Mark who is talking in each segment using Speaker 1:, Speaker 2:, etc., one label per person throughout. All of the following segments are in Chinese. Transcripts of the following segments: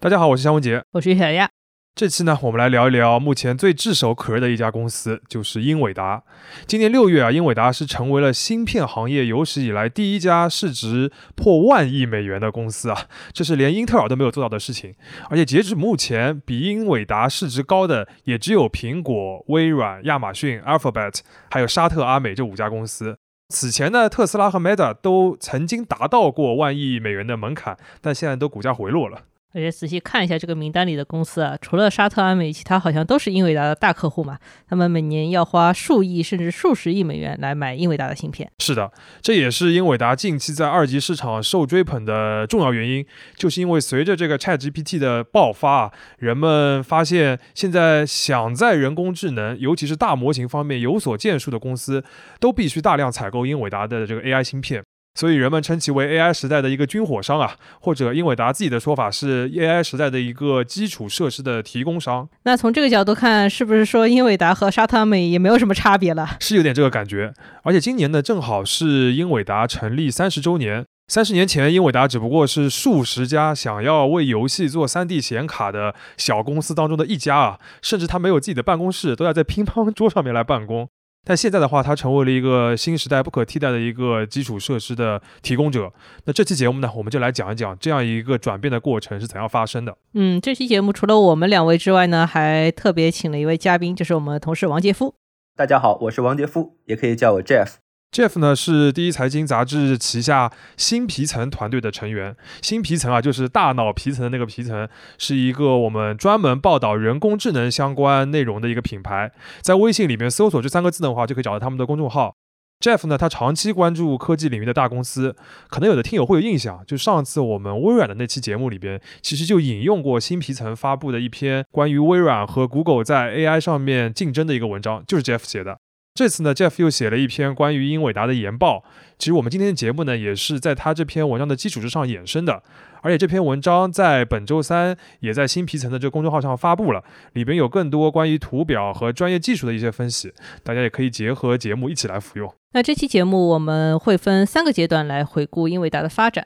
Speaker 1: 大家好，我是肖文杰，
Speaker 2: 我是小亚。
Speaker 1: 这期呢，我们来聊一聊目前最炙手可热的一家公司，就是英伟达。今年六月啊，英伟达是成为了芯片行业有史以来第一家市值破万亿美元的公司啊，这是连英特尔都没有做到的事情。而且截止目前，比英伟达市值高的也只有苹果、微软、亚马逊、Alphabet，还有沙特阿美这五家公司。此前呢，特斯拉和 Meta 都曾经达到过万亿美元的门槛，但现在都股价回落了。
Speaker 2: 而且仔细看一下这个名单里的公司啊，除了沙特阿美，其他好像都是英伟达的大客户嘛。他们每年要花数亿甚至数十亿美元来买英伟达的芯片。
Speaker 1: 是的，这也是英伟达近期在二级市场受追捧的重要原因，就是因为随着这个 ChatGPT 的爆发，人们发现现在想在人工智能，尤其是大模型方面有所建树的公司，都必须大量采购英伟达的这个 AI 芯片。所以人们称其为 AI 时代的一个军火商啊，或者英伟达自己的说法是 AI 时代的一个基础设施的提供商。
Speaker 2: 那从这个角度看，是不是说英伟达和沙特阿美也没有什么差别了？
Speaker 1: 是有点这个感觉。而且今年呢，正好是英伟达成立三十周年。三十年前，英伟达只不过是数十家想要为游戏做 3D 显卡的小公司当中的一家啊，甚至他没有自己的办公室，都要在乒乓桌上面来办公。但现在的话，它成为了一个新时代不可替代的一个基础设施的提供者。那这期节目呢，我们就来讲一讲这样一个转变的过程是怎样发生的。
Speaker 2: 嗯，这期节目除了我们两位之外呢，还特别请了一位嘉宾，就是我们的同事王杰夫。
Speaker 3: 大家好，我是王杰夫，也可以叫我 Jeff。
Speaker 1: Jeff 呢是第一财经杂志旗下新皮层团队的成员。新皮层啊，就是大脑皮层的那个皮层，是一个我们专门报道人工智能相关内容的一个品牌。在微信里面搜索这三个字的话，就可以找到他们的公众号。Jeff 呢，他长期关注科技领域的大公司，可能有的听友会有印象，就上次我们微软的那期节目里边，其实就引用过新皮层发布的一篇关于微软和 Google 在 AI 上面竞争的一个文章，就是 Jeff 写的。这次呢，Jeff 又写了一篇关于英伟达的研报。其实我们今天的节目呢，也是在他这篇文章的基础之上衍生的。而且这篇文章在本周三也在新皮层的这个公众号上发布了，里边有更多关于图表和专业技术的一些分析，大家也可以结合节目一起来服用。
Speaker 2: 那这期节目我们会分三个阶段来回顾英伟达的发展。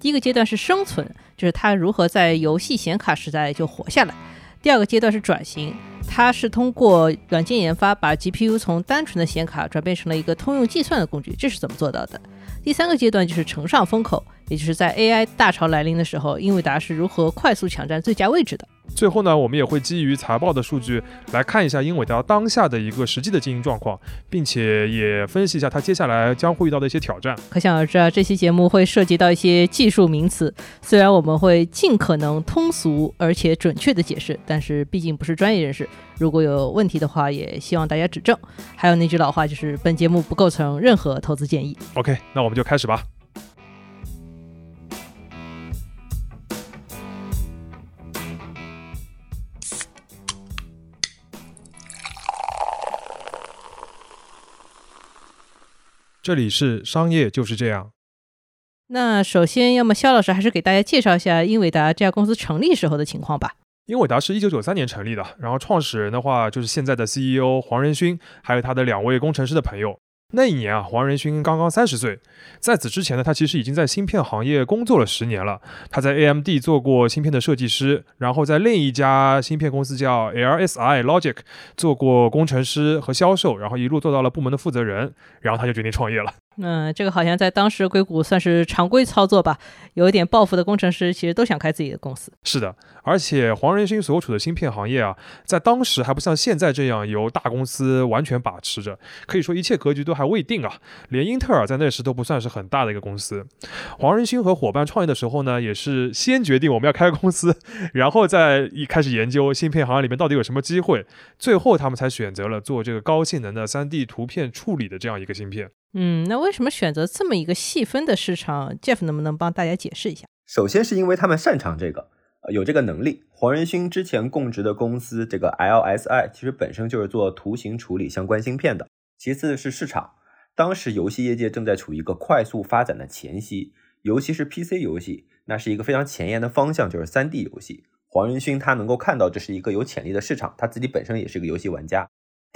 Speaker 2: 第一个阶段是生存，就是它如何在游戏显卡时代就活下来。第二个阶段是转型，它是通过软件研发把 GPU 从单纯的显卡转变成了一个通用计算的工具，这是怎么做到的？第三个阶段就是乘上风口，也就是在 AI 大潮来临的时候，英伟达是如何快速抢占最佳位置的。
Speaker 1: 最后呢，我们也会基于财报的数据来看一下英伟达当下的一个实际的经营状况，并且也分析一下它接下来将会遇到的一些挑战。
Speaker 2: 可想而知啊，这期节目会涉及到一些技术名词，虽然我们会尽可能通俗而且准确的解释，但是毕竟不是专业人士，如果有问题的话，也希望大家指正。还有那句老话，就是本节目不构成任何投资建议。
Speaker 1: OK，那我们就开始吧。这里是商业就是这样。
Speaker 2: 那首先，要么肖老师还是给大家介绍一下英伟达这家公司成立时候的情况吧。
Speaker 1: 英伟达是一九九三年成立的，然后创始人的话就是现在的 CEO 黄仁勋，还有他的两位工程师的朋友。那一年啊，黄仁勋刚刚三十岁。在此之前呢，他其实已经在芯片行业工作了十年了。他在 AMD 做过芯片的设计师，然后在另一家芯片公司叫 LSI Logic 做过工程师和销售，然后一路做到了部门的负责人，然后他就决定创业了。
Speaker 2: 嗯，这个好像在当时硅谷算是常规操作吧。有一点抱负的工程师其实都想开自己的公司。
Speaker 1: 是的，而且黄仁勋所处的芯片行业啊，在当时还不像现在这样由大公司完全把持着，可以说一切格局都还未定啊。连英特尔在那时都不算是很大的一个公司。黄仁勋和伙伴创业的时候呢，也是先决定我们要开公司，然后再一开始研究芯片行业里面到底有什么机会，最后他们才选择了做这个高性能的 3D 图片处理的这样一个芯片。
Speaker 2: 嗯，那为什么选择这么一个细分的市场？Jeff 能不能帮大家解释一下？
Speaker 3: 首先是因为他们擅长这个，有这个能力。黄仁勋之前供职的公司这个 LSI 其实本身就是做图形处理相关芯片的。其次是市场，当时游戏业界正在处于一个快速发展的前夕，尤其是 PC 游戏，那是一个非常前沿的方向，就是 3D 游戏。黄仁勋他能够看到这是一个有潜力的市场，他自己本身也是一个游戏玩家。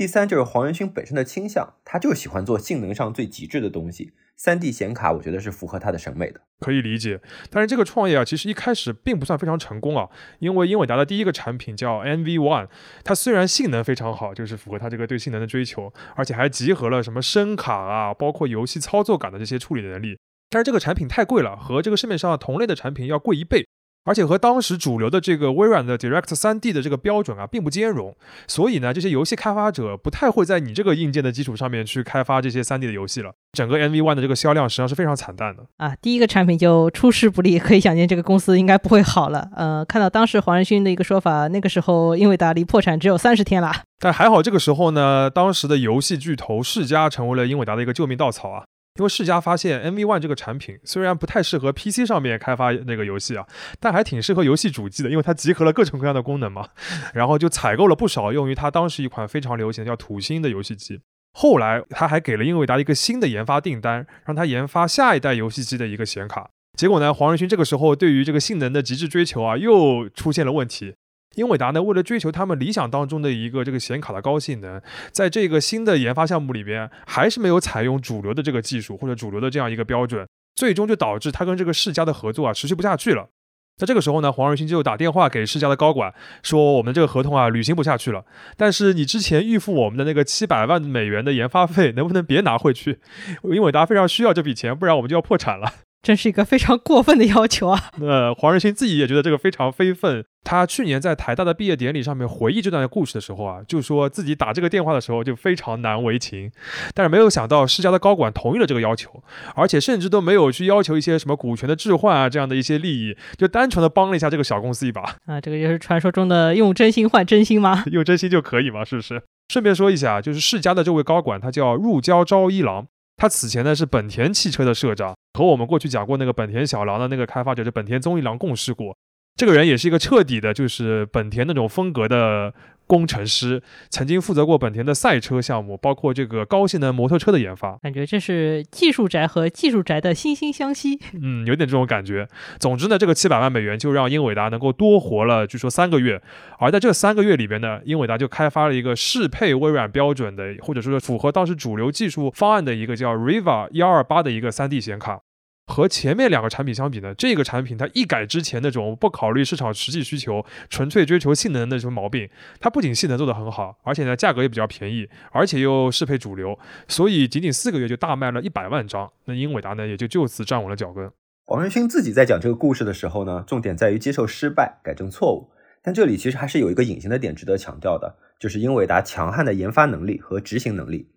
Speaker 3: 第三就是黄仁勋本身的倾向，他就喜欢做性能上最极致的东西。三 D 显卡，我觉得是符合他的审美的。
Speaker 1: 可以理解，但是这个创业啊，其实一开始并不算非常成功啊，因为英伟达的第一个产品叫 NV One，它虽然性能非常好，就是符合他这个对性能的追求，而且还集合了什么声卡啊，包括游戏操作感的这些处理能力，但是这个产品太贵了，和这个市面上同类的产品要贵一倍。而且和当时主流的这个微软的 Direct 3D 的这个标准啊，并不兼容，所以呢，这些游戏开发者不太会在你这个硬件的基础上面去开发这些 3D 的游戏了。整个 NV One 的这个销量实际上是非常惨淡的
Speaker 2: 啊，第一个产品就出师不利，可以想见这个公司应该不会好了。呃，看到当时黄仁勋的一个说法，那个时候英伟达离破产只有三十天了。
Speaker 1: 但还好，这个时候呢，当时的游戏巨头世嘉成为了英伟达的一个救命稻草啊。因为世嘉发现 NV One 这个产品虽然不太适合 PC 上面开发那个游戏啊，但还挺适合游戏主机的，因为它集合了各种各样的功能嘛。然后就采购了不少用于它当时一款非常流行的叫土星的游戏机。后来他还给了英伟达一个新的研发订单，让他研发下一代游戏机的一个显卡。结果呢，黄仁勋这个时候对于这个性能的极致追求啊，又出现了问题。英伟达呢，为了追求他们理想当中的一个这个显卡的高性能，在这个新的研发项目里边，还是没有采用主流的这个技术或者主流的这样一个标准，最终就导致他跟这个世嘉的合作啊持续不下去了。在这个时候呢，黄仁勋就打电话给世嘉的高管，说我们这个合同啊履行不下去了，但是你之前预付我们的那个七百万美元的研发费，能不能别拿回去？英伟达非常需要这笔钱，不然我们就要破产了。
Speaker 2: 真是一个非常过分的要求啊！
Speaker 1: 那黄仁勋自己也觉得这个非常非分。他去年在台大的毕业典礼上面回忆这段故事的时候啊，就说自己打这个电话的时候就非常难为情，但是没有想到世家的高管同意了这个要求，而且甚至都没有去要求一些什么股权的置换啊这样的一些利益，就单纯的帮了一下这个小公司一把
Speaker 2: 啊。这个就是传说中的用真心换真心吗？
Speaker 1: 用真心就可以吗？是不是？顺便说一下，就是世家的这位高管，他叫入交昭一郎。他此前呢是本田汽车的社长，和我们过去讲过那个本田小狼的那个开发者，就本田宗一郎共事过。这个人也是一个彻底的，就是本田那种风格的。工程师曾经负责过本田的赛车项目，包括这个高性能摩托车的研发。
Speaker 2: 感觉这是技术宅和技术宅的惺惺相惜。
Speaker 1: 嗯，有点这种感觉。总之呢，这个七百万美元就让英伟达能够多活了，据说三个月。而在这三个月里边呢，英伟达就开发了一个适配微软标准的，或者说符合当时主流技术方案的一个叫 Riva 幺二八的一个 3D 显卡。和前面两个产品相比呢，这个产品它一改之前那种不考虑市场实际需求、纯粹追求性能的什么毛病，它不仅性能做得很好，而且呢价格也比较便宜，而且又适配主流，所以仅仅四个月就大卖了一百万张。那英伟达呢也就就此站稳了脚跟。
Speaker 3: 黄仁勋自己在讲这个故事的时候呢，重点在于接受失败、改正错误，但这里其实还是有一个隐形的点值得强调的，就是英伟达强悍的研发能力和执行能力。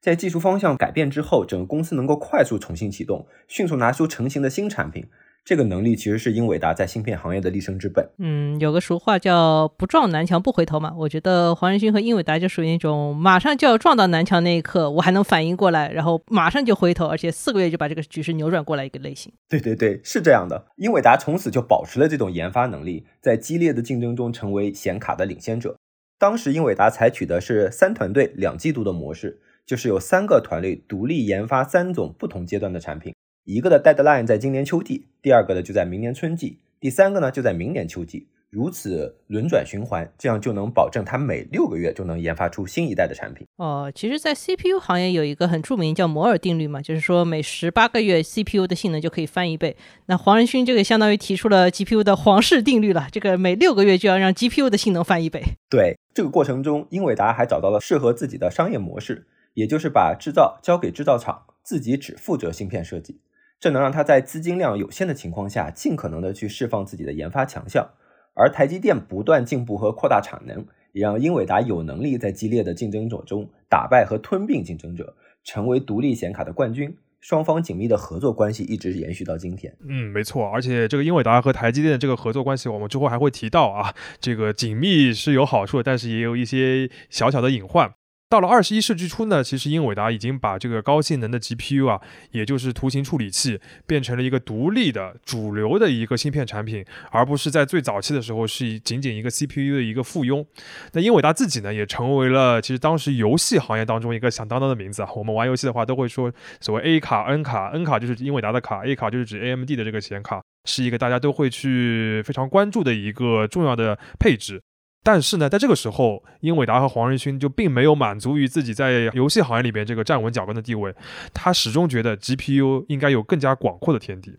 Speaker 3: 在技术方向改变之后，整个公司能够快速重新启动，迅速拿出成型的新产品，这个能力其实是英伟达在芯片行业的立身之本。
Speaker 2: 嗯，有个俗话叫“不撞南墙不回头”嘛，我觉得黄仁勋和英伟达就属于那种马上就要撞到南墙那一刻，我还能反应过来，然后马上就回头，而且四个月就把这个局势扭转过来一个类型。
Speaker 3: 对对对，是这样的。英伟达从此就保持了这种研发能力，在激烈的竞争中成为显卡的领先者。当时英伟达采取的是三团队两季度的模式。就是有三个团队独立研发三种不同阶段的产品，一个的 deadline 在今年秋季，第二个呢就在明年春季，第三个呢就在明年秋季，如此轮转循环，这样就能保证它每六个月就能研发出新一代的产品。
Speaker 2: 哦，其实，在 CPU 行业有一个很著名叫摩尔定律嘛，就是说每十八个月 CPU 的性能就可以翻一倍。那黄仁勋这个相当于提出了 GPU 的皇室定律了，这个每六个月就要让 GPU 的性能翻一倍。
Speaker 3: 对，这个过程中，英伟达还找到了适合自己的商业模式。也就是把制造交给制造厂，自己只负责芯片设计，这能让他在资金量有限的情况下，尽可能的去释放自己的研发强项。而台积电不断进步和扩大产能，也让英伟达有能力在激烈的竞争者中打败和吞并竞争者，成为独立显卡的冠军。双方紧密的合作关系一直延续到今天。
Speaker 1: 嗯，没错。而且这个英伟达和台积电的这个合作关系，我们之后还会提到啊。这个紧密是有好处，但是也有一些小小的隐患。到了二十一世纪初呢，其实英伟达已经把这个高性能的 GPU 啊，也就是图形处理器，变成了一个独立的主流的一个芯片产品，而不是在最早期的时候是仅仅一个 CPU 的一个附庸。那英伟达自己呢，也成为了其实当时游戏行业当中一个响当当的名字啊。我们玩游戏的话，都会说所谓 A 卡、N 卡，N 卡就是英伟达的卡，A 卡就是指 AMD 的这个显卡，是一个大家都会去非常关注的一个重要的配置。但是呢，在这个时候，英伟达和黄仁勋就并没有满足于自己在游戏行业里边这个站稳脚跟的地位，他始终觉得 GPU 应该有更加广阔的天地。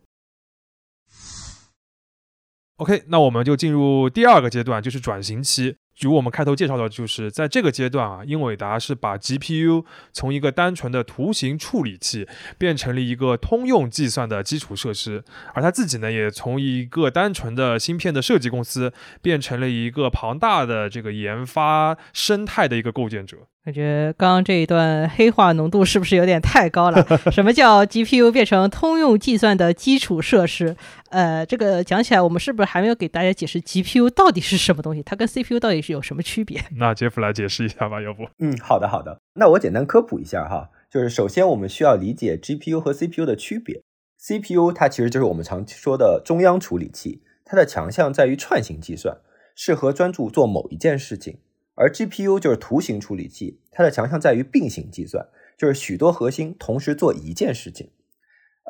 Speaker 1: OK，那我们就进入第二个阶段，就是转型期。如我们开头介绍的，就是在这个阶段啊，英伟达是把 GPU 从一个单纯的图形处理器变成了一个通用计算的基础设施，而他自己呢，也从一个单纯的芯片的设计公司变成了一个庞大的这个研发生态的一个构建者。
Speaker 2: 感觉刚刚这一段黑化浓度是不是有点太高了？什么叫 GPU 变成通用计算的基础设施？呃，这个讲起来，我们是不是还没有给大家解释 GPU 到底是什么东西？它跟 CPU 到底是有什么区别？
Speaker 1: 那杰夫来解释一下吧，要不？
Speaker 3: 嗯，好的，好的。那我简单科普一下哈，就是首先我们需要理解 GPU 和 CPU 的区别。CPU 它其实就是我们常说的中央处理器，它的强项在于串行计算，适合专注做某一件事情。而 GPU 就是图形处理器，它的强项在于并行计算，就是许多核心同时做一件事情。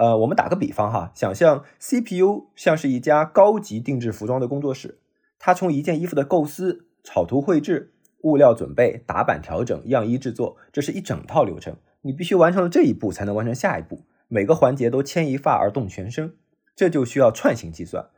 Speaker 3: 呃，我们打个比方哈，想象 CPU 像是一家高级定制服装的工作室，它从一件衣服的构思、草图绘制、物料准备、打版调整、样衣制作，这是一整套流程。你必须完成了这一步，才能完成下一步，每个环节都牵一发而动全身，这就需要串行计算，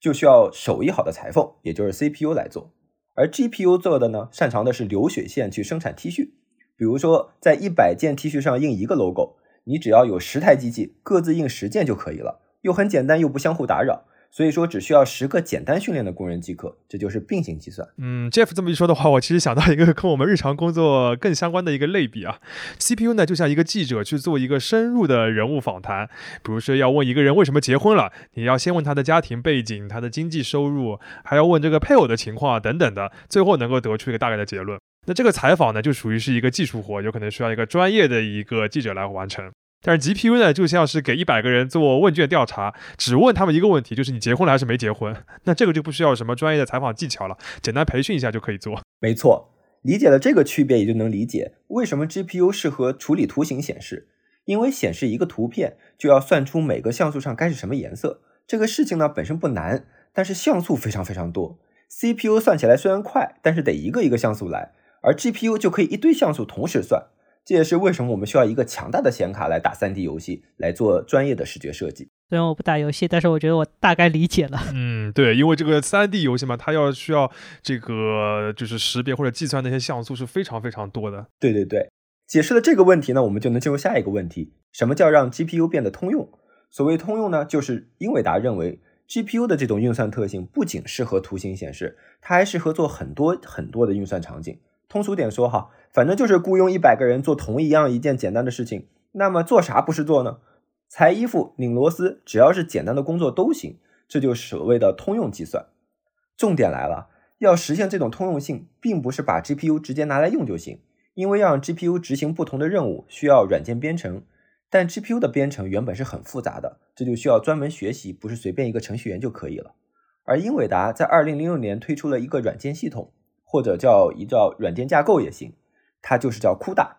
Speaker 3: 就需要手艺好的裁缝，也就是 CPU 来做。而 GPU 做的呢，擅长的是流水线去生产 T 恤，比如说在一百件 T 恤上印一个 logo，你只要有十台机器，各自印十件就可以了，又很简单，又不相互打扰。所以说，只需要十个简单训练的工人即可，这就是并行计算。
Speaker 1: 嗯，Jeff 这么一说的话，我其实想到一个跟我们日常工作更相关的一个类比啊。CPU 呢，就像一个记者去做一个深入的人物访谈，比如说要问一个人为什么结婚了，你要先问他的家庭背景、他的经济收入，还要问这个配偶的情况等等的，最后能够得出一个大概的结论。那这个采访呢，就属于是一个技术活，有可能需要一个专业的一个记者来完成。但是 GPU 呢，就像是给一百个人做问卷调查，只问他们一个问题，就是你结婚了还是没结婚？那这个就不需要什么专业的采访技巧了，简单培训一下就可以做。
Speaker 3: 没错，理解了这个区别，也就能理解为什么 GPU 适合处理图形显示。因为显示一个图片，就要算出每个像素上该是什么颜色。这个事情呢本身不难，但是像素非常非常多。CPU 算起来虽然快，但是得一个一个像素来，而 GPU 就可以一堆像素同时算。这也是为什么我们需要一个强大的显卡来打 3D 游戏，来做专业的视觉设计。
Speaker 2: 虽然我不打游戏，但是我觉得我大概理解了。
Speaker 1: 嗯，对，因为这个 3D 游戏嘛，它要需要这个就是识别或者计算那些像素是非常非常多的。
Speaker 3: 对对对，解释了这个问题呢，我们就能进入下一个问题：什么叫让 GPU 变得通用？所谓通用呢，就是英伟达认为 GPU 的这种运算特性不仅适合图形显示，它还适合做很多很多的运算场景。通俗点说哈，反正就是雇佣一百个人做同一样一件简单的事情，那么做啥不是做呢？裁衣服、拧螺丝，只要是简单的工作都行，这就是所谓的通用计算。重点来了，要实现这种通用性，并不是把 GPU 直接拿来用就行，因为要让 GPU 执行不同的任务，需要软件编程。但 GPU 的编程原本是很复杂的，这就需要专门学习，不是随便一个程序员就可以了。而英伟达在二零零六年推出了一个软件系统。或者叫一叫软件架构也行，它就是叫 CUDA。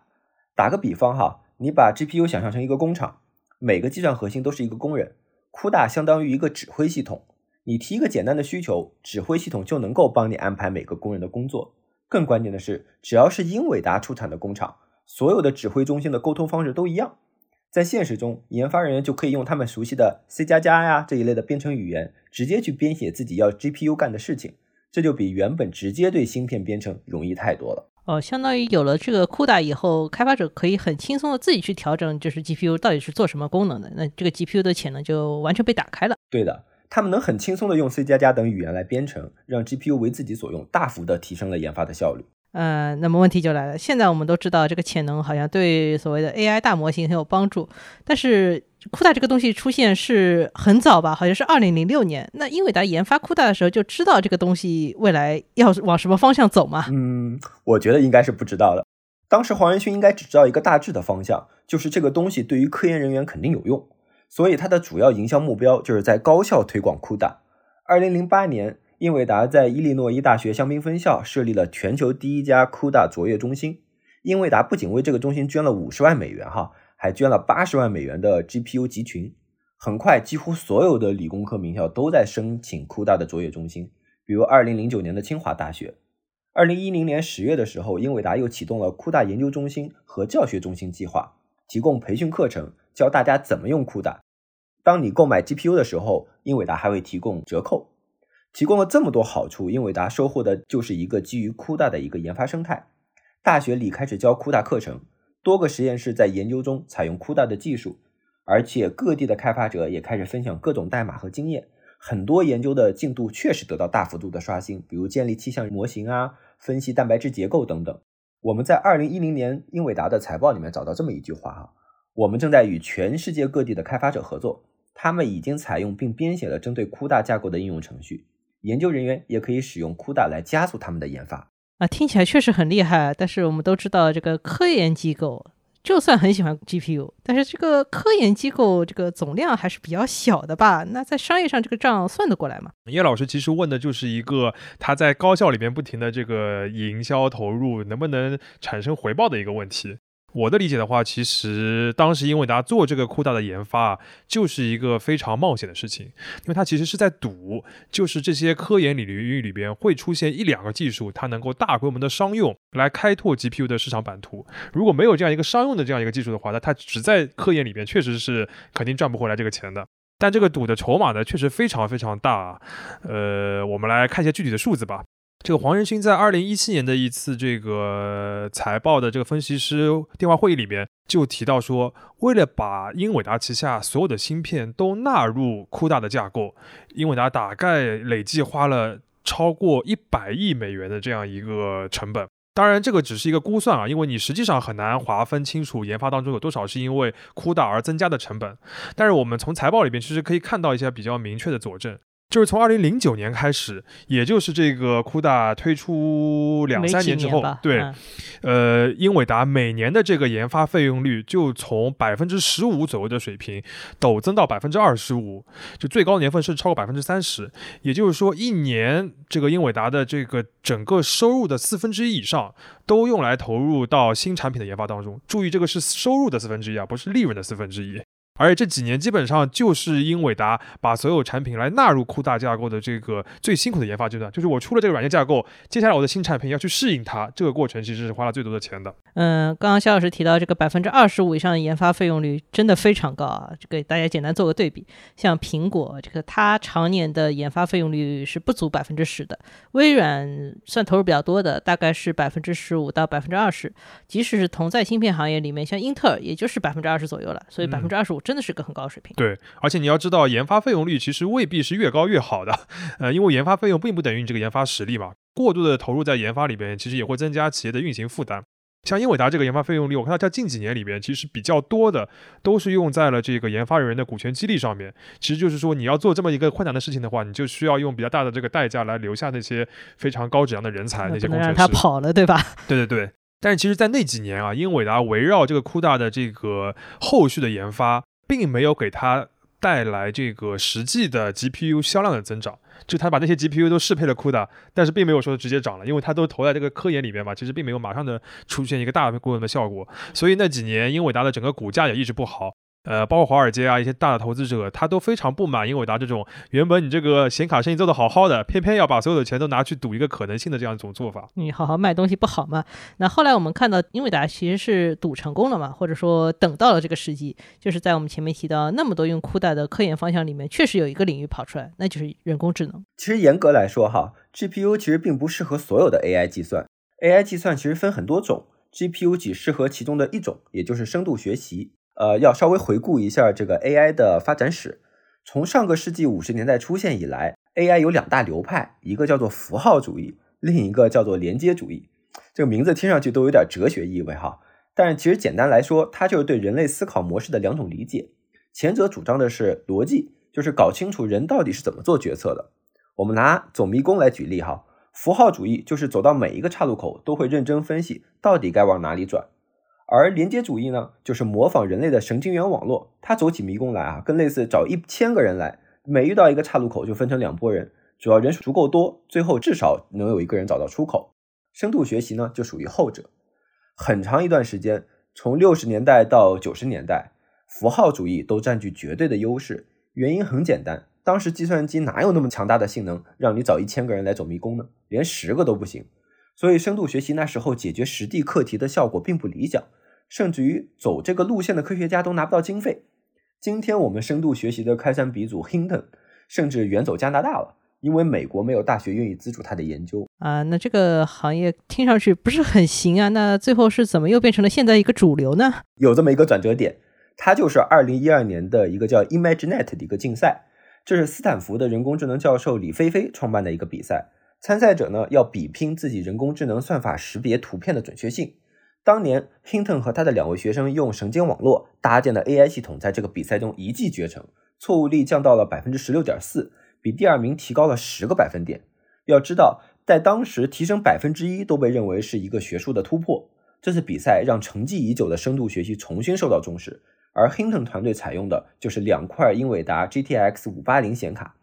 Speaker 3: 打个比方哈，你把 GPU 想象成一个工厂，每个计算核心都是一个工人，CUDA 相当于一个指挥系统。你提一个简单的需求，指挥系统就能够帮你安排每个工人的工作。更关键的是，只要是英伟达出产的工厂，所有的指挥中心的沟通方式都一样。在现实中，研发人员就可以用他们熟悉的 C 加加呀这一类的编程语言，直接去编写自己要 GPU 干的事情。这就比原本直接对芯片编程容易太多了。
Speaker 2: 哦，相当于有了这个 CUDA 以后，开发者可以很轻松的自己去调整，就是 GPU 到底是做什么功能的。那这个 GPU 的潜能就完全被打开了。
Speaker 3: 对的，他们能很轻松的用 C 加加等语言来编程，让 GPU 为自己所用，大幅的提升了研发的效率。
Speaker 2: 呃，那么问题就来了，现在我们都知道这个潜能好像对所谓的 AI 大模型很有帮助，但是。酷大这个东西出现是很早吧，好像是二零零六年。那英伟达研发酷大的时候就知道这个东西未来要往什么方向走吗？
Speaker 3: 嗯，我觉得应该是不知道的。当时黄仁勋应该只知道一个大致的方向，就是这个东西对于科研人员肯定有用，所以它的主要营销目标就是在高校推广酷大。二零零八年，英伟达在伊利诺伊大学香槟分校设立了全球第一家酷大卓越中心。英伟达不仅为这个中心捐了五十万美元，哈。还捐了八十万美元的 GPU 集群，很快几乎所有的理工科名校都在申请 CUDA 的卓越中心，比如二零零九年的清华大学。二零一零年十月的时候，英伟达又启动了酷大研究中心和教学中心计划，提供培训课程，教大家怎么用酷大。当你购买 GPU 的时候，英伟达还会提供折扣。提供了这么多好处，英伟达收获的就是一个基于酷大的一个研发生态。大学里开始教酷大课程，多个实验室在研究中采用酷大的技术，而且各地的开发者也开始分享各种代码和经验。很多研究的进度确实得到大幅度的刷新，比如建立气象模型啊。分析蛋白质结构等等。我们在二零一零年英伟达的财报里面找到这么一句话哈：我们正在与全世界各地的开发者合作，他们已经采用并编写了针对 CUDA 架构的应用程序，研究人员也可以使用 CUDA 来加速他们的研发。
Speaker 2: 啊，听起来确实很厉害。但是我们都知道，这个科研机构。就算很喜欢 GPU，但是这个科研机构这个总量还是比较小的吧？那在商业上这个账算得过来吗？
Speaker 1: 叶老师其实问的就是一个他在高校里面不停的这个营销投入能不能产生回报的一个问题。我的理解的话，其实当时英伟达做这个酷大的研发，就是一个非常冒险的事情，因为它其实是在赌，就是这些科研领域里边会出现一两个技术，它能够大规模的商用，来开拓 GPU 的市场版图。如果没有这样一个商用的这样一个技术的话，那它只在科研里边，确实是肯定赚不回来这个钱的。但这个赌的筹码呢，确实非常非常大。啊呃，我们来看一下具体的数字吧。这个黄仁勋在二零一七年的一次这个财报的这个分析师电话会议里面就提到说，为了把英伟达旗下所有的芯片都纳入酷大的架构，英伟达大概累计花了超过一百亿美元的这样一个成本。当然，这个只是一个估算啊，因为你实际上很难划分清楚研发当中有多少是因为酷大而增加的成本。但是我们从财报里边其实可以看到一些比较明确的佐证。就是从二零零九年开始，也就是这个酷大推出两三年之后，对，呃，英伟达每年的这个研发费用率就从百分之十五左右的水平陡增到百分之二十五，就最高年份甚至超过百分之三十。也就是说，一年这个英伟达的这个整个收入的四分之一以上都用来投入到新产品的研发当中。注意，这个是收入的四分之一啊，不是利润的四分之一。而且这几年基本上就是英伟达把所有产品来纳入酷大架构的这个最辛苦的研发阶段，就是我出了这个软件架构，接下来我的新产品要去适应它，这个过程其实是花了最多的钱的。
Speaker 2: 嗯，刚刚肖老师提到这个百分之二十五以上的研发费用率真的非常高啊，这给大家简单做个对比，像苹果这个它常年的研发费用率是不足百分之十的，微软算投入比较多的，大概是百分之十五到百分之二十，即使是同在芯片行业里面，像英特尔也就是百分之二十左右了，所以百分之二十五。真的是个很高的水平。
Speaker 1: 对，而且你要知道，研发费用率其实未必是越高越好的，呃，因为研发费用并不等于你这个研发实力嘛。过度的投入在研发里边，其实也会增加企业的运行负担。像英伟达这个研发费用率，我看它在近几年里边，其实比较多的都是用在了这个研发人员的股权激励上面。其实就是说，你要做这么一个困难的事情的话，你就需要用比较大的这个代价来留下那些非常高质量的人才，那些工程师。
Speaker 2: 他跑了，对吧？
Speaker 1: 对对对。但是其实，在那几年啊，英伟达围绕这个酷大的这个后续的研发。并没有给它带来这个实际的 GPU 销量的增长，就他把那些 GPU 都适配了 CUDA，但是并没有说直接涨了，因为它都投在这个科研里面嘛，其实并没有马上的出现一个大规模的效果，所以那几年英伟达的整个股价也一直不好。呃，包括华尔街啊，一些大的投资者，他都非常不满英伟达这种原本你这个显卡生意做得好好的，偏偏要把所有的钱都拿去赌一个可能性的这样一种做法。
Speaker 2: 你好好卖东西不好吗？那后来我们看到英伟达其实是赌成功了嘛，或者说等到了这个时机，就是在我们前面提到那么多用酷大的科研方向里面，确实有一个领域跑出来，那就是人工智能。
Speaker 3: 其实严格来说哈，GPU 其实并不适合所有的 AI 计算，AI 计算其实分很多种，GPU 只适合其中的一种，也就是深度学习。呃，要稍微回顾一下这个 AI 的发展史。从上个世纪五十年代出现以来，AI 有两大流派，一个叫做符号主义，另一个叫做连接主义。这个名字听上去都有点哲学意味哈，但是其实简单来说，它就是对人类思考模式的两种理解。前者主张的是逻辑，就是搞清楚人到底是怎么做决策的。我们拿走迷宫来举例哈，符号主义就是走到每一个岔路口都会认真分析到底该往哪里转。而连接主义呢，就是模仿人类的神经元网络，它走起迷宫来啊，更类似找一千个人来，每遇到一个岔路口就分成两拨人，只要人数足够多，最后至少能有一个人找到出口。深度学习呢，就属于后者。很长一段时间，从六十年代到九十年代，符号主义都占据绝对的优势。原因很简单，当时计算机哪有那么强大的性能，让你找一千个人来走迷宫呢？连十个都不行。所以深度学习那时候解决实地课题的效果并不理想，甚至于走这个路线的科学家都拿不到经费。今天我们深度学习的开山鼻祖 Hinton，甚至远走加拿大了，因为美国没有大学愿意资助他的研究
Speaker 2: 啊。那这个行业听上去不是很行啊。那最后是怎么又变成了现在一个主流呢？
Speaker 3: 有这么一个转折点，它就是二零一二年的一个叫 ImageNet 的一个竞赛，这是斯坦福的人工智能教授李飞飞创办的一个比赛。参赛者呢要比拼自己人工智能算法识别图片的准确性。当年，Hinton 和他的两位学生用神经网络搭建的 AI 系统，在这个比赛中一骑绝尘，错误率降到了百分之十六点四，比第二名提高了十个百分点。要知道，在当时提升百分之一都被认为是一个学术的突破。这次比赛让沉寂已久的深度学习重新受到重视，而 Hinton 团队采用的就是两块英伟达 GTX 五八零显卡。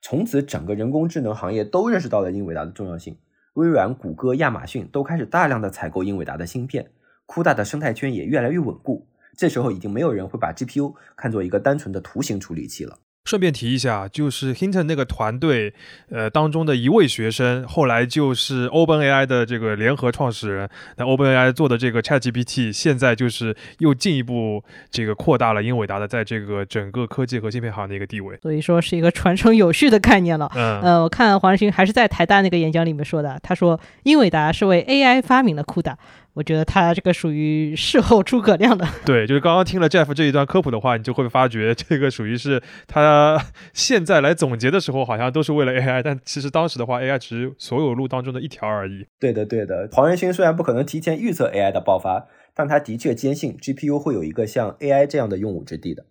Speaker 3: 从此，整个人工智能行业都认识到了英伟达的重要性。微软、谷歌、亚马逊都开始大量的采购英伟达的芯片，CUDA 的生态圈也越来越稳固。这时候，已经没有人会把 GPU 看作一个单纯的图形处理器了。
Speaker 1: 顺便提一下，就是 Hinton 那个团队，呃，当中的一位学生，后来就是 OpenAI 的这个联合创始人。那 OpenAI 做的这个 ChatGPT，现在就是又进一步这个扩大了英伟达的在这个整个科技和芯片行业的一个地位。
Speaker 2: 所以说是一个传承有序的概念了。嗯，呃，我看黄仁勋还是在台大那个演讲里面说的，他说英伟达是为 AI 发明了 CUDA。我觉得他这个属于事后诸葛亮的。
Speaker 1: 对，就是刚刚听了 Jeff 这一段科普的话，你就会发觉这个属于是他 现在来总结的时候，好像都是为了 AI，但其实当时的话，AI 只是所有路当中的一条而已。
Speaker 3: 对的，对的。黄仁勋虽然不可能提前预测 AI 的爆发，但他的确坚信 GPU 会有一个像 AI 这样的用武之地的。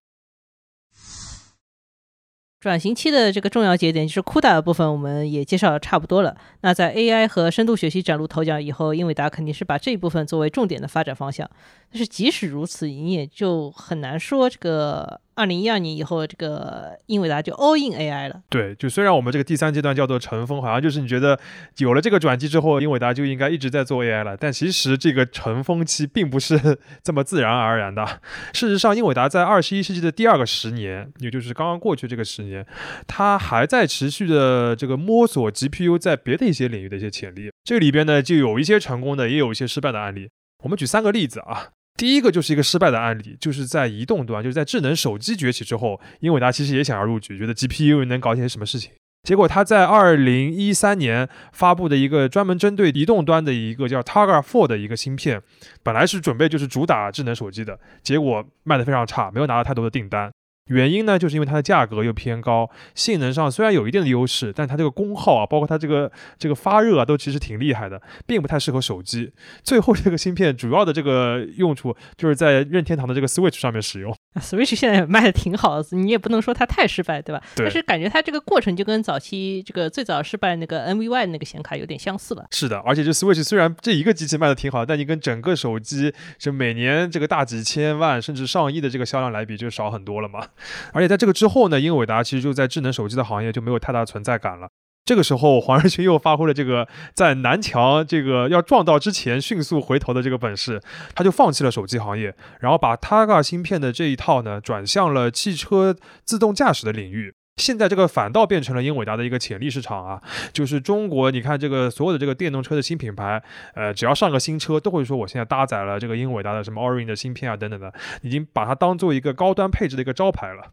Speaker 2: 转型期的这个重要节点就是 CUDA 的部分，我们也介绍的差不多了。那在 AI 和深度学习崭露头角以后，英伟达肯定是把这一部分作为重点的发展方向。但是即使如此，你也就很难说这个。二零一二年以后，这个英伟达就 all in AI 了。
Speaker 1: 对，就虽然我们这个第三阶段叫做尘封，好像就是你觉得有了这个转机之后，英伟达就应该一直在做 AI 了。但其实这个尘封期并不是 这么自然而然的。事实上，英伟达在二十一世纪的第二个十年，也就是刚刚过去这个十年，它还在持续的这个摸索 GPU 在别的一些领域的一些潜力。这里边呢，就有一些成功的，也有一些失败的案例。我们举三个例子啊。第一个就是一个失败的案例，就是在移动端，就是在智能手机崛起之后，英伟达其实也想要入局，觉得 GPU 能搞些什么事情。结果他在二零一三年发布的一个专门针对移动端的一个叫 Targa Four 的一个芯片，本来是准备就是主打智能手机的，结果卖的非常差，没有拿到太多的订单。原因呢，就是因为它的价格又偏高，性能上虽然有一定的优势，但它这个功耗啊，包括它这个这个发热啊，都其实挺厉害的，并不太适合手机。最后这个芯片主要的这个用处就是在任天堂的这个 Switch 上面使用。
Speaker 2: Switch 现在也卖的挺好的，你也不能说它太失败，对吧？
Speaker 1: 对。
Speaker 2: 但是感觉它这个过程就跟早期这个最早失败那个 NVY 那个显卡有点相似了。
Speaker 1: 是的，而且这 Switch 虽然这一个机器卖的挺好，但你跟整个手机就每年这个大几千万甚至上亿的这个销量来比，就少很多了嘛。而且在这个之后呢，英伟达其实就在智能手机的行业就没有太大存在感了。这个时候，黄仁勋又发挥了这个在南墙这个要撞到之前迅速回头的这个本事，他就放弃了手机行业，然后把 Targa 芯片的这一套呢转向了汽车自动驾驶的领域。现在这个反倒变成了英伟达的一个潜力市场啊！就是中国，你看这个所有的这个电动车的新品牌，呃，只要上个新车，都会说我现在搭载了这个英伟达的什么 Orin 的芯片啊等等的，已经把它当做一个高端配置的一个招牌了。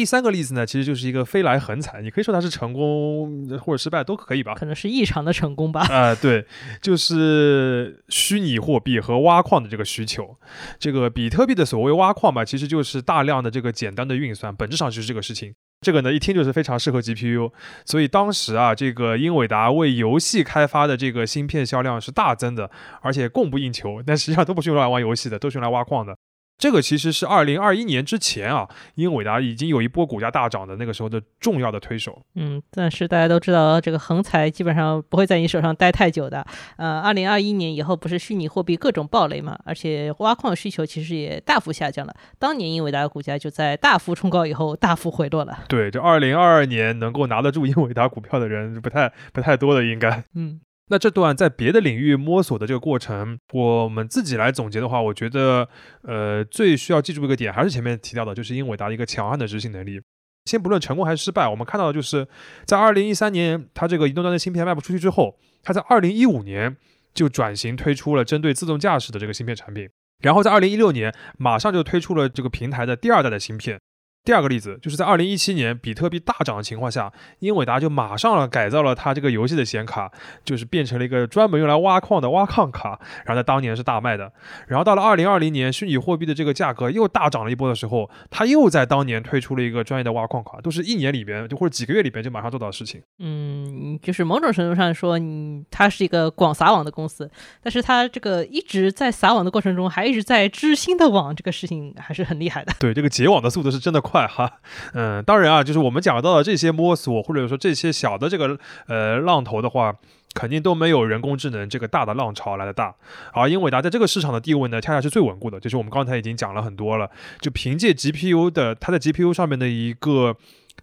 Speaker 1: 第三个例子呢，其实就是一个飞来横财，你可以说它是成功或者失败都可以吧？
Speaker 2: 可能是异常的成功吧。
Speaker 1: 啊，对，就是虚拟货币和挖矿的这个需求。这个比特币的所谓挖矿吧，其实就是大量的这个简单的运算，本质上就是这个事情。这个呢，一听就是非常适合 GPU。所以当时啊，这个英伟达为游戏开发的这个芯片销量是大增的，而且供不应求。但实际上都不是用来玩游戏的，都是用来挖矿的。这个其实是二零二一年之前啊，英伟达已经有一波股价大涨的那个时候的重要的推手。
Speaker 2: 嗯，但是大家都知道，这个横财基本上不会在你手上待太久的。呃，二零二一年以后不是虚拟货币各种暴雷嘛，而且挖矿需求其实也大幅下降了。当年英伟达的股价就在大幅冲高以后大幅回落了。
Speaker 1: 对，这二零二二年能够拿得住英伟达股票的人不太不太多的，应该。
Speaker 2: 嗯。
Speaker 1: 那这段在别的领域摸索的这个过程，我们自己来总结的话，我觉得，呃，最需要记住一个点，还是前面提到的，就是英伟达一个强悍的执行能力。先不论成功还是失败，我们看到的就是在二零一三年，它这个移动端的芯片卖不出去之后，它在二零一五年就转型推出了针对自动驾驶的这个芯片产品，然后在二零一六年马上就推出了这个平台的第二代的芯片。第二个例子就是在二零一七年比特币大涨的情况下，英伟达就马上改造了它这个游戏的显卡，就是变成了一个专门用来挖矿的挖矿卡，然后在当年是大卖的。然后到了二零二零年，虚拟货币的这个价格又大涨了一波的时候，它又在当年推出了一个专业的挖矿卡，都是一年里边就或者几个月里边就马上做到的事情。
Speaker 2: 嗯，就是某种程度上说，你它是一个广撒网的公司，但是它这个一直在撒网的过程中，还一直在织新的网，这个事情还是很厉害的。
Speaker 1: 对，这个结网的速度是真的快。快哈，嗯，当然啊，就是我们讲到的这些摸索，或者说这些小的这个呃浪头的话，肯定都没有人工智能这个大的浪潮来的大。而英伟达在这个市场的地位呢，恰恰是最稳固的。就是我们刚才已经讲了很多了，就凭借 GPU 的它在 GPU 上面的一个。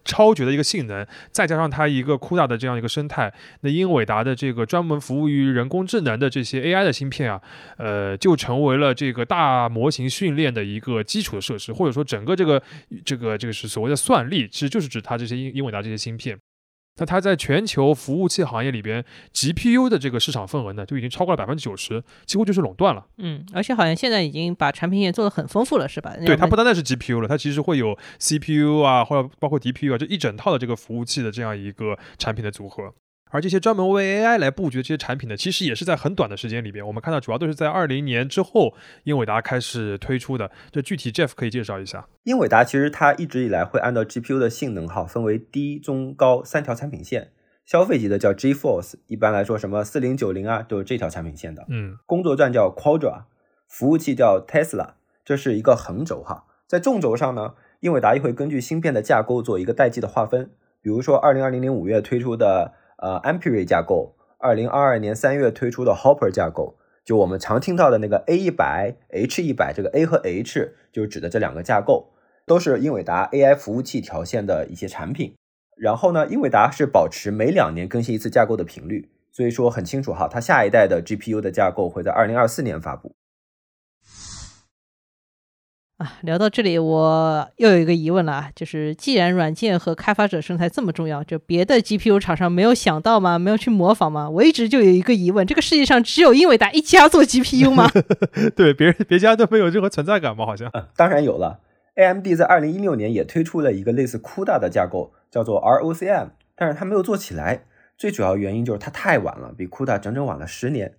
Speaker 1: 超绝的一个性能，再加上它一个 CUDA 的这样一个生态，那英伟达的这个专门服务于人工智能的这些 AI 的芯片啊，呃，就成为了这个大模型训练的一个基础的设施，或者说整个这个这个这个是所谓的算力，其实就是指它这些英英伟达这些芯片。那它在全球服务器行业里边，GPU 的这个市场份额呢，就已经超过了百分之九十，几乎就是垄断了。
Speaker 2: 嗯，而且好像现在已经把产品也做得很丰富了，是吧？
Speaker 1: 对，它不单单是 GPU 了，它其实会有 CPU 啊，或者包括 DPU 啊，这一整套的这个服务器的这样一个产品的组合。而这些专门为 AI 来布局这些产品呢，其实也是在很短的时间里边，我们看到主要都是在二零年之后，英伟达开始推出的。这具体 Jeff 可以介绍一下。
Speaker 3: 英伟达其实它一直以来会按照 GPU 的性能哈，分为低、中、高三条产品线。消费级的叫 GeForce，一般来说什么四零九零啊，都是这条产品线的。
Speaker 1: 嗯，
Speaker 3: 工作站叫 Quadra，服务器叫 Tesla，这是一个横轴哈。在纵轴上呢，英伟达也会根据芯片的架构做一个代际的划分。比如说二零二零年五月推出的。呃，Ampere 架构，二零二二年三月推出的 Hopper 架构，就我们常听到的那个 A 一百、H 一百，这个 A 和 H 就是指的这两个架构，都是英伟达 AI 服务器条线的一些产品。然后呢，英伟达是保持每两年更新一次架构的频率，所以说很清楚哈，它下一代的 GPU 的架构会在二零二四年发布。
Speaker 2: 啊，聊到这里，我又有一个疑问了啊，就是既然软件和开发者生态这么重要，就别的 GPU 厂商没有想到吗？没有去模仿吗？我一直就有一个疑问，这个世界上只有英伟达一家做 GPU 吗？
Speaker 1: 对，别人别家都没有任何存在感吗？好像，
Speaker 3: 当然有了。AMD 在二零一六年也推出了一个类似 CUDA 的架构，叫做 ROCm，但是它没有做起来，最主要原因就是它太晚了，比 CUDA 整整晚了十年。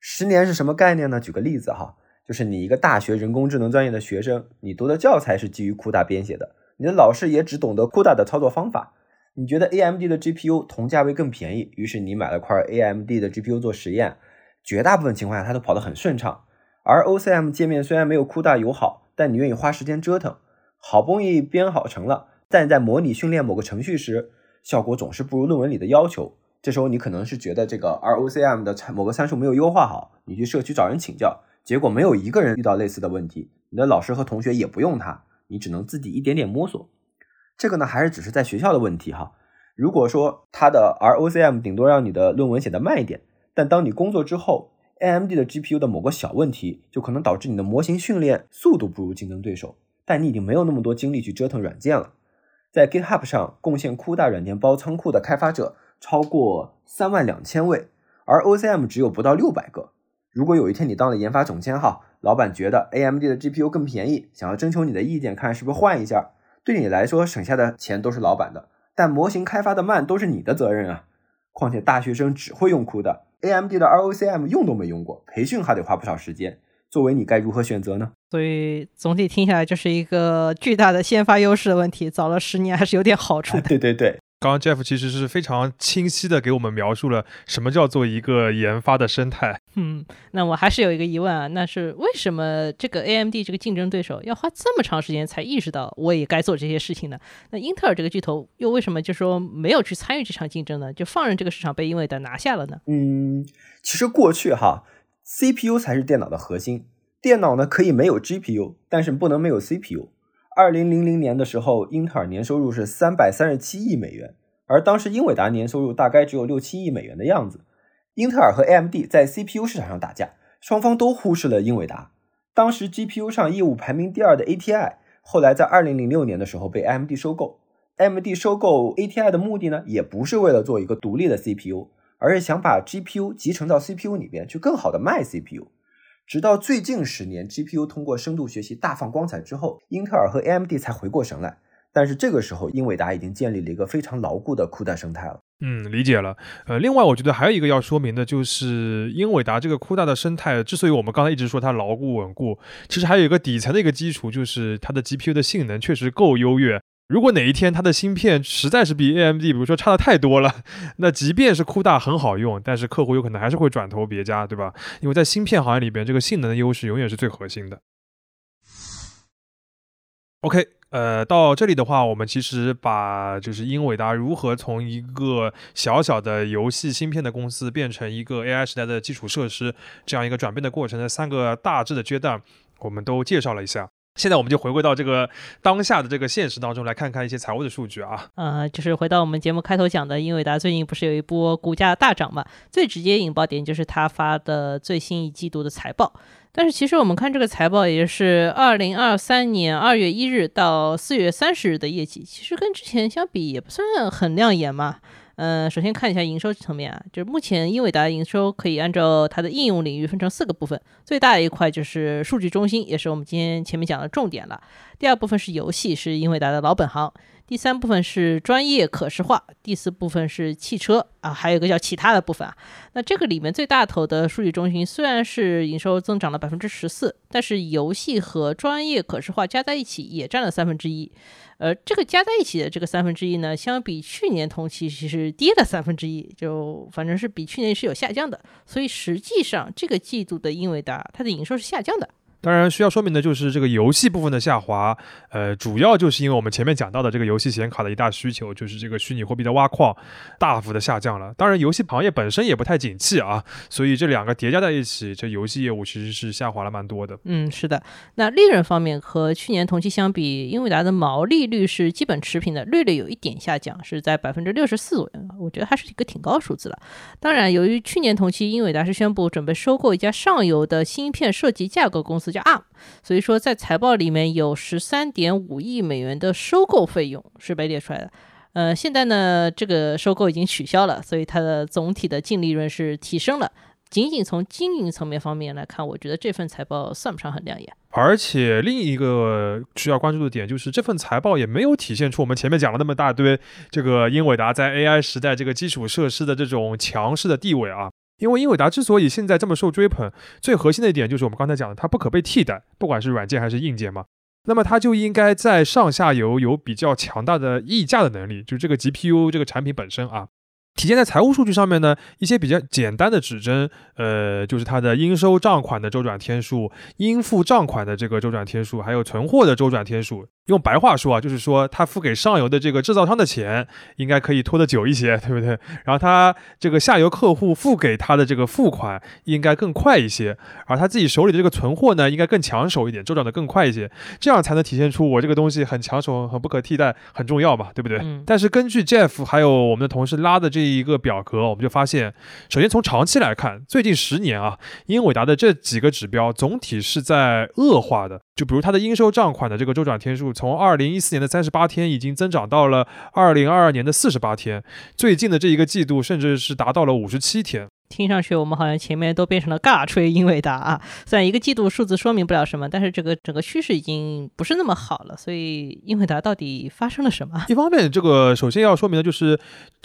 Speaker 3: 十年是什么概念呢？举个例子哈。就是你一个大学人工智能专业的学生，你读的教材是基于 CUDA 编写的，你的老师也只懂得 CUDA 的操作方法。你觉得 AMD 的 GPU 同价位更便宜，于是你买了块 AMD 的 GPU 做实验，绝大部分情况下它都跑得很顺畅。而 OCM 界面虽然没有 CUDA 友好，但你愿意花时间折腾，好不容易编好成了，但在模拟训练某个程序时，效果总是不如论文里的要求。这时候你可能是觉得这个 ROCm 的某个参数没有优化好，你去社区找人请教。结果没有一个人遇到类似的问题，你的老师和同学也不用它，你只能自己一点点摸索。这个呢，还是只是在学校的问题哈。如果说它的 ROCm 顶多让你的论文写的慢一点，但当你工作之后，AMD 的 GPU 的某个小问题就可能导致你的模型训练速度不如竞争对手，但你已经没有那么多精力去折腾软件了。在 GitHub 上贡献 CUDA 软件包仓库的开发者超过三万两千位，而 OCM 只有不到六百个。如果有一天你当了研发总监哈，老板觉得 AMD 的 GPU 更便宜，想要征求你的意见，看是不是换一下，对你来说省下的钱都是老板的，但模型开发的慢都是你的责任啊。况且大学生只会用 CUDA，AMD 的 ROCm 用都没用过，培训还得花不少时间。作为你该如何选择呢？
Speaker 2: 所以总体听下来就是一个巨大的先发优势的问题，早了十年还是有点好处的。
Speaker 3: 对 对对。
Speaker 1: 刚刚 Jeff 其实是非常清晰的给我们描述了什么叫做一个研发的生态。
Speaker 2: 嗯，那我还是有一个疑问啊，那是为什么这个 AMD 这个竞争对手要花这么长时间才意识到我也该做这些事情呢？那英特尔这个巨头又为什么就说没有去参与这场竞争呢？就放任这个市场被英伟达拿下了呢？
Speaker 3: 嗯，其实过去哈，CPU 才是电脑的核心，电脑呢可以没有 GPU，但是不能没有 CPU。二零零零年的时候，英特尔年收入是三百三十七亿美元，而当时英伟达年收入大概只有六七亿美元的样子。英特尔和 AMD 在 CPU 市场上打架，双方都忽视了英伟达。当时 GPU 上业务排名第二的 ATI，后来在二零零六年的时候被 AMD 收购。AMD 收购 ATI 的目的呢，也不是为了做一个独立的 CPU，而是想把 GPU 集成到 CPU 里边去更好的卖 CPU。直到最近十年，GPU 通过深度学习大放光彩之后，英特尔和 AMD 才回过神来。但是这个时候，英伟达已经建立了一个非常牢固的库大生态了。
Speaker 1: 嗯，理解了。呃，另外我觉得还有一个要说明的就是，英伟达这个库大的生态，之所以我们刚才一直说它牢固稳固，其实还有一个底层的一个基础，就是它的 GPU 的性能确实够优越。如果哪一天它的芯片实在是比 AMD，比如说差的太多了，那即便是酷大很好用，但是客户有可能还是会转投别家，对吧？因为在芯片行业里边，这个性能的优势永远是最核心的。OK，呃，到这里的话，我们其实把就是英伟达如何从一个小小的游戏芯片的公司变成一个 AI 时代的基础设施这样一个转变的过程的三个大致的阶段，我们都介绍了一下。现在我们就回归到这个当下的这个现实当中来看看一些财务的数据啊。
Speaker 2: 呃，就是回到我们节目开头讲的，英伟达最近不是有一波股价大涨嘛？最直接引爆点就是他发的最新一季度的财报。但是其实我们看这个财报，也就是二零二三年二月一日到四月三十日的业绩，其实跟之前相比也不算很亮眼嘛。嗯，首先看一下营收层面啊，就是目前英伟达营收可以按照它的应用领域分成四个部分，最大的一块就是数据中心，也是我们今天前面讲的重点了。第二部分是游戏，是英伟达的老本行。第三部分是专业可视化，第四部分是汽车啊，还有一个叫其他的部分啊。那这个里面最大头的数据中心虽然是营收增长了百分之十四，但是游戏和专业可视化加在一起也占了三分之一。呃，这个加在一起的这个三分之一呢，相比去年同期其实跌了三分之一，就反正是比去年是有下降的。所以实际上这个季度的英伟达它的营收是下降的。
Speaker 1: 当然，需要说明的就是这个游戏部分的下滑，呃，主要就是因为我们前面讲到的这个游戏显卡的一大需求，就是这个虚拟货币的挖矿大幅的下降了。当然，游戏行业本身也不太景气啊，所以这两个叠加在一起，这游戏业务其实是下滑了蛮多的。
Speaker 2: 嗯，是的。那利润方面和去年同期相比，英伟达的毛利率是基本持平的，略略有一点下降，是在百分之六十四左右。我觉得还是一个挺高数字了。当然，由于去年同期英伟达是宣布准备收购一家上游的芯片设计架构公司。叫 ARM，所以说在财报里面有十三点五亿美元的收购费用是被列出来的。呃，现在呢，这个收购已经取消了，所以它的总体的净利润是提升了。仅仅从经营层面方面来看，我觉得这份财报算不上很亮眼。
Speaker 1: 而且另一个需要关注的点就是，这份财报也没有体现出我们前面讲了那么大堆这个英伟达在 AI 时代这个基础设施的这种强势的地位啊。因为英伟达之所以现在这么受追捧，最核心的一点就是我们刚才讲的，它不可被替代，不管是软件还是硬件嘛。那么它就应该在上下游有比较强大的溢价的能力，就是这个 GPU 这个产品本身啊。体现在财务数据上面呢，一些比较简单的指针，呃，就是它的应收账款的周转天数、应付账款的这个周转天数，还有存货的周转天数。用白话说啊，就是说他付给上游的这个制造商的钱应该可以拖得久一些，对不对？然后他这个下游客户付给他的这个付款应该更快一些，而他自己手里的这个存货呢，应该更抢手一点，周转的更快一些，这样才能体现出我这个东西很抢手、很不可替代、很重要嘛，对不对？但是根据 Jeff 还有我们的同事拉的这一个表格，我们就发现，首先从长期来看，最近十年啊，英伟达的这几个指标总体是在恶化的。就比如它的应收账款的这个周转天数，从二零一四年的三十八天已经增长到了二零二二年的四十八天，最近的这一个季度甚至是达到了五十七天。
Speaker 2: 听上去我们好像前面都变成了尬吹英伟达啊，虽然一个季度数字说明不了什么，但是这个整个趋势已经不是那么好了。所以英伟达到底发生了什么？
Speaker 1: 一方面，这个首先要说明的就是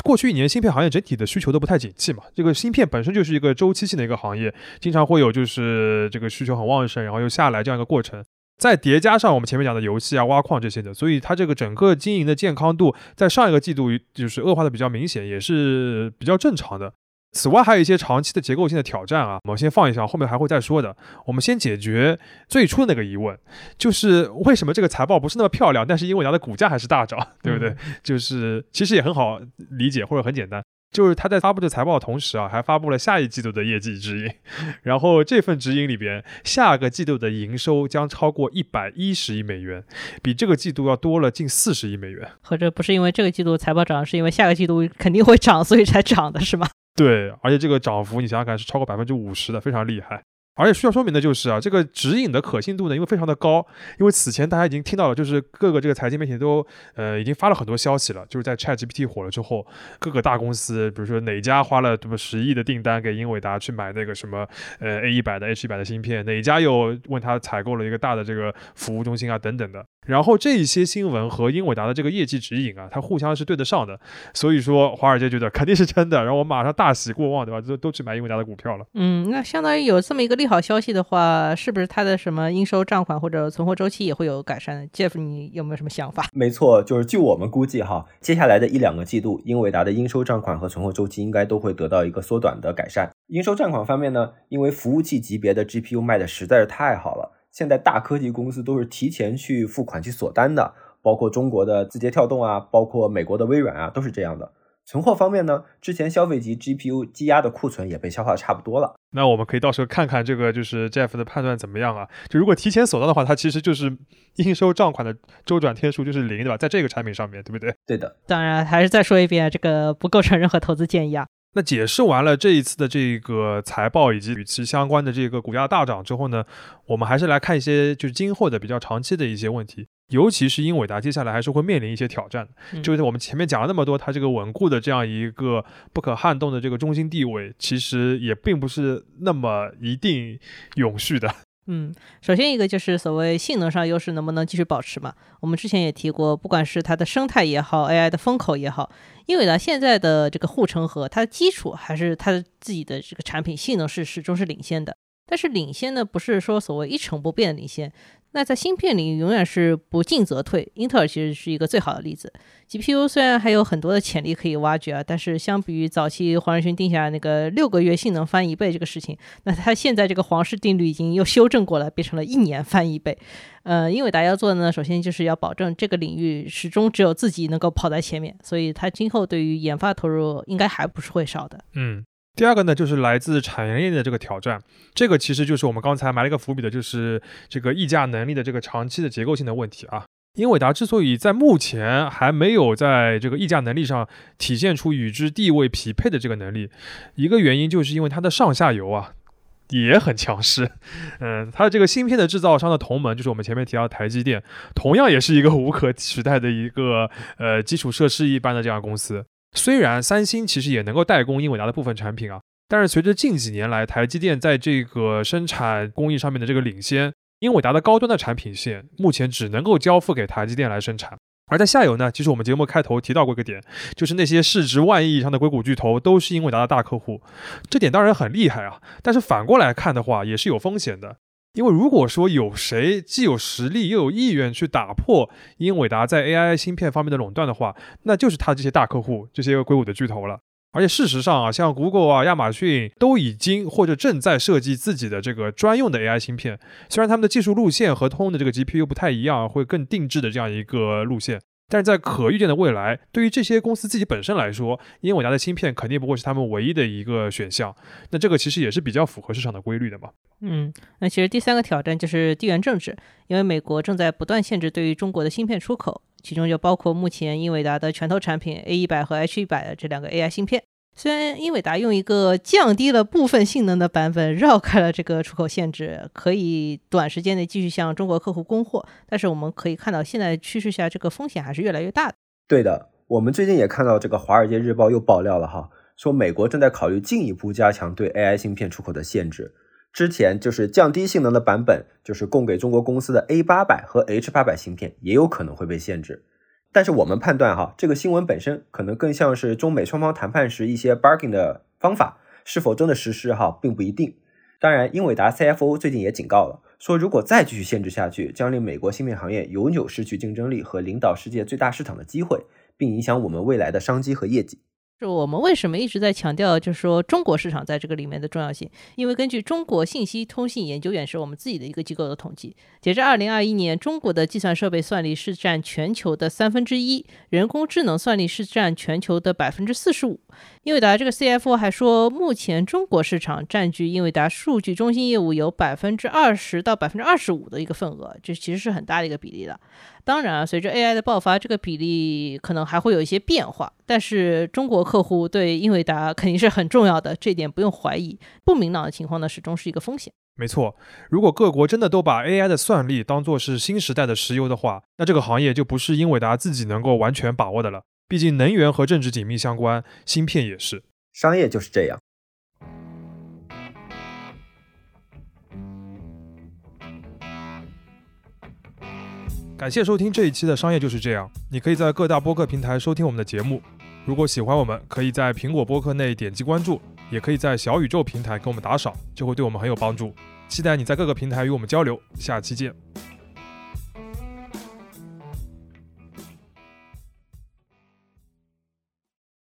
Speaker 1: 过去一年芯片行业整体的需求都不太景气嘛。这个芯片本身就是一个周期性的一个行业，经常会有就是这个需求很旺盛，然后又下来这样一个过程。再叠加上我们前面讲的游戏啊、挖矿这些的，所以它这个整个经营的健康度在上一个季度就是恶化的比较明显，也是比较正常的。此外，还有一些长期的结构性的挑战啊，我们先放一下，后面还会再说的。我们先解决最初的那个疑问，就是为什么这个财报不是那么漂亮，但是英伟达的股价还是大涨，对不对？就是其实也很好理解或者很简单。就是他在发布这财报的同时啊，还发布了下一季度的业绩指引，然后这份指引里边，下个季度的营收将超过一百一十亿美元，比这个季度要多了近四十亿美元。
Speaker 2: 或者不是因为这个季度财报涨，是因为下个季度肯定会涨，所以才涨的是吗？
Speaker 1: 对，而且这个涨幅你想想看是超过百分之五十的，非常厉害。而且需要说明的就是啊，这个指引的可信度呢，因为非常的高，因为此前大家已经听到了，就是各个这个财经媒体都呃已经发了很多消息了，就是在 ChatGPT 火了之后，各个大公司，比如说哪家花了这么十亿的订单给英伟达去买那个什么呃 A 一百的 H 一百的芯片，哪家又问他采购了一个大的这个服务中心啊等等的。然后这一些新闻和英伟达的这个业绩指引啊，它互相是对得上的，所以说华尔街觉得肯定是真的，然后我马上大喜过望，对吧？都都去买英伟达的股票了。
Speaker 2: 嗯，那相当于有这么一个利好消息的话，是不是它的什么应收账款或者存货周期也会有改善？Jeff，你有没有什么想法？
Speaker 3: 没错，就是据我们估计哈，接下来的一两个季度，英伟达的应收账款和存货周期应该都会得到一个缩短的改善。应收账款方面呢，因为服务器级别的 GPU 卖的实在是太好了。现在大科技公司都是提前去付款去锁单的，包括中国的字节跳动啊，包括美国的微软啊，都是这样的。存货方面呢，之前消费级 GPU 积压的库存也被消化的差不多了。
Speaker 1: 那我们可以到时候看看这个就是 Jeff 的判断怎么样啊？就如果提前锁单的话，它其实就是应收账款的周转天数就是零，对吧？在这个产品上面对不对？
Speaker 3: 对的。
Speaker 2: 当然，还是再说一遍，这个不构成任何投资建议啊。
Speaker 1: 那解释完了这一次的这个财报以及与其相关的这个股价大涨之后呢，我们还是来看一些就是今后的比较长期的一些问题，尤其是英伟达接下来还是会面临一些挑战。就是我们前面讲了那么多，它这个稳固的这样一个不可撼动的这个中心地位，其实也并不是那么一定永续的。
Speaker 2: 嗯，首先一个就是所谓性能上优势能不能继续保持嘛？我们之前也提过，不管是它的生态也好，AI 的风口也好，英伟达现在的这个护城河，它的基础还是它的自己的这个产品性能是始终是领先的。但是领先呢，不是说所谓一成不变的领先。那在芯片领域永远是不进则退，英特尔其实是一个最好的例子。GPU 虽然还有很多的潜力可以挖掘啊，但是相比于早期黄仁勋定下那个六个月性能翻一倍这个事情，那它现在这个皇氏定律已经又修正过来，变成了一年翻一倍。呃，英伟达要做的呢，首先就是要保证这个领域始终只有自己能够跑在前面，所以它今后对于研发投入应该还不是会少的。
Speaker 1: 嗯。第二个呢，就是来自产业链的这个挑战，这个其实就是我们刚才埋了一个伏笔的，就是这个溢价能力的这个长期的结构性的问题啊。英伟达之所以在目前还没有在这个溢价能力上体现出与之地位匹配的这个能力，一个原因就是因为它的上下游啊也很强势。嗯，它的这个芯片的制造商的同盟，就是我们前面提到台积电，同样也是一个无可取代的一个呃基础设施一般的这样公司。虽然三星其实也能够代工英伟达的部分产品啊，但是随着近几年来台积电在这个生产工艺上面的这个领先，英伟达的高端的产品线目前只能够交付给台积电来生产。而在下游呢，其实我们节目开头提到过一个点，就是那些市值万亿以上的硅谷巨头都是英伟达的大客户，这点当然很厉害啊，但是反过来看的话也是有风险的。因为如果说有谁既有实力又有意愿去打破英伟达在 AI 芯片方面的垄断的话，那就是他这些大客户，这些硅谷的巨头了。而且事实上啊，像 Google 啊、亚马逊都已经或者正在设计自己的这个专用的 AI 芯片，虽然他们的技术路线和通用的这个 GPU 不太一样，会更定制的这样一个路线。但是在可预见的未来，对于这些公司自己本身来说，英伟达的芯片肯定不会是他们唯一的一个选项。那这个其实也是比较符合市场的规律的嘛。
Speaker 2: 嗯，那其实第三个挑战就是地缘政治，因为美国正在不断限制对于中国的芯片出口，其中就包括目前英伟达的拳头产品 A 一百和 H 一百的这两个 AI 芯片。虽然英伟达用一个降低了部分性能的版本绕开了这个出口限制，可以短时间内继续向中国客户供货，但是我们可以看到，现在趋势下这个风险还是越来越大的。
Speaker 3: 对的，我们最近也看到这个《华尔街日报》又爆料了哈，说美国正在考虑进一步加强对 AI 芯片出口的限制。之前就是降低性能的版本，就是供给中国公司的 A 八百和 H 八百芯片，也有可能会被限制。但是我们判断哈，这个新闻本身可能更像是中美双方谈判时一些 bargaining 的方法，是否真的实施哈，并不一定。当然，英伟达 CFO 最近也警告了，说如果再继续限制下去，将令美国芯片行业永久失去竞争力和领导世界最大市场的机会，并影响我们未来的商机和业绩。
Speaker 2: 就我们为什么一直在强调，就是说中国市场在这个里面的重要性？因为根据中国信息通信研究院是我们自己的一个机构的统计，截至二零二一年，中国的计算设备算力是占全球的三分之一，人工智能算力是占全球的百分之四十五。英伟达这个 CFO 还说，目前中国市场占据英伟达数据中心业务有百分之二十到百分之二十五的一个份额，这其实是很大的一个比例了。当然，随着 AI 的爆发，这个比例可能还会有一些变化。但是中国客户对英伟达肯定是很重要的，这点不用怀疑。不明朗的情况呢，始终是一个风险。
Speaker 1: 没错，如果各国真的都把 AI 的算力当作是新时代的石油的话，那这个行业就不是英伟达自己能够完全把握的了。毕竟能源和政治紧密相关，芯片也是。
Speaker 3: 商业就是这样。
Speaker 1: 感谢收听这一期的商业就是这样。你可以在各大播客平台收听我们的节目。如果喜欢我们，可以在苹果播客内点击关注，也可以在小宇宙平台给我们打赏，就会对我们很有帮助。期待你在各个平台与我们交流。下期见。